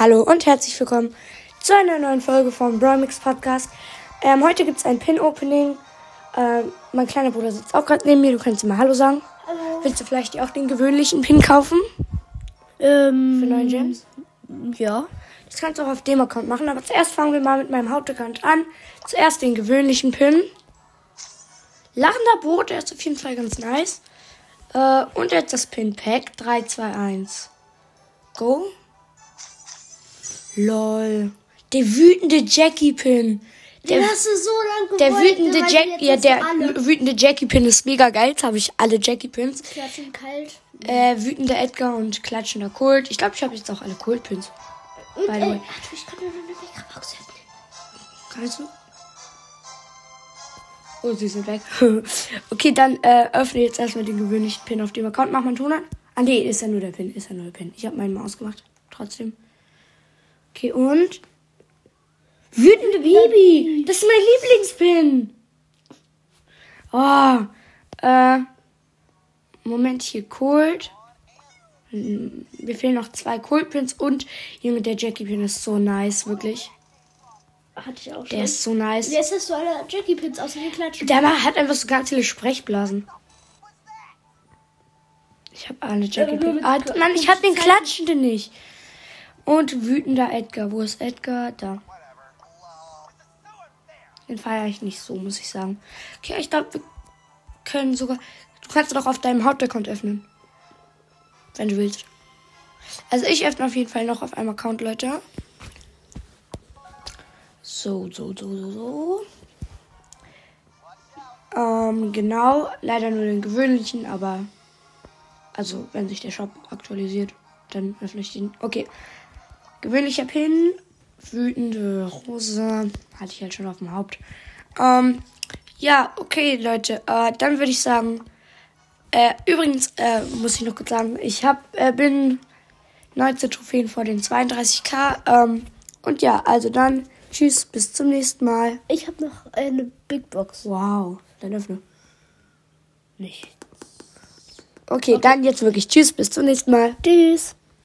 Hallo und herzlich willkommen zu einer neuen Folge vom Bromix Podcast. Ähm, heute gibt es ein Pin-Opening. Ähm, mein kleiner Bruder sitzt auch gerade neben mir. Du kannst ihm mal Hallo sagen. Hallo. Willst du vielleicht auch den gewöhnlichen Pin kaufen? Ähm, Für 9 Gems? Ja. Das kannst du auch auf dem Account machen. Aber zuerst fangen wir mal mit meinem Hauptaccount an. Zuerst den gewöhnlichen Pin. Lachender Boot, der ist auf jeden Fall ganz nice. Äh, und jetzt das Pin-Pack. 3, 2, 1. Go. Lol. Der wütende Jackie-Pin. Der, Den hast du so lange der gewollt, wütende weil Jack, ja, der alle. wütende Jackie-Pin ist mega geil. Jetzt habe ich alle Jackie-Pins. Klatschen kalt. Äh, wütender Edgar und klatschender Kult. Ich glaube, ich habe jetzt auch alle Kult-Pins. Und By the ey, way. warte, ich kann noch eine Megabox öffnen. Kannst du? Oh, sie sind weg. okay, dann äh, öffne jetzt erstmal den gewöhnlichen Pin auf dem Account. Mach mal einen Ton an. Ah, nee, ist ja nur der Pin. Ist ja nur der Pin. Ich habe meinen mal ausgemacht. Trotzdem. Okay, und? Wütende Baby. Das ist mein Lieblingspin. Oh, äh. Moment, hier Cold. Hm, Mir fehlen noch zwei Cold-Pins und, Junge, der Jackie-Pin ist so nice, wirklich. Hatte ich auch schon. Der ist so nice. Jetzt hast du alle Jackie-Pins außer den Klatschen. Der hat einfach so ganz viele Sprechblasen. Ich habe alle Jackie mit ah, Mann, ich habe den Klatschenden nicht. Und wütender Edgar. Wo ist Edgar? Da. Den feiere ich nicht so, muss ich sagen. Okay, ich glaube, wir können sogar. Du kannst doch auf deinem Hauptaccount öffnen. Wenn du willst. Also ich öffne auf jeden Fall noch auf einem Account, Leute. So, so, so, so, so. Ähm, genau. Leider nur den gewöhnlichen, aber. Also, wenn sich der Shop aktualisiert, dann öffne ich den. Okay. Gewöhnlicher Pin. Wütende Rose. Hatte ich halt schon auf dem Haupt. Ähm, ja, okay, Leute. Äh, dann würde ich sagen. Äh, übrigens, äh, muss ich noch kurz sagen, ich hab, äh, bin 19 Trophäen vor den 32k. Ähm, und ja, also dann. Tschüss, bis zum nächsten Mal. Ich habe noch eine Big Box. Wow, dann öffne. Nicht. Okay, dann jetzt wirklich Tschüss, bis zum nächsten Mal. Tschüss.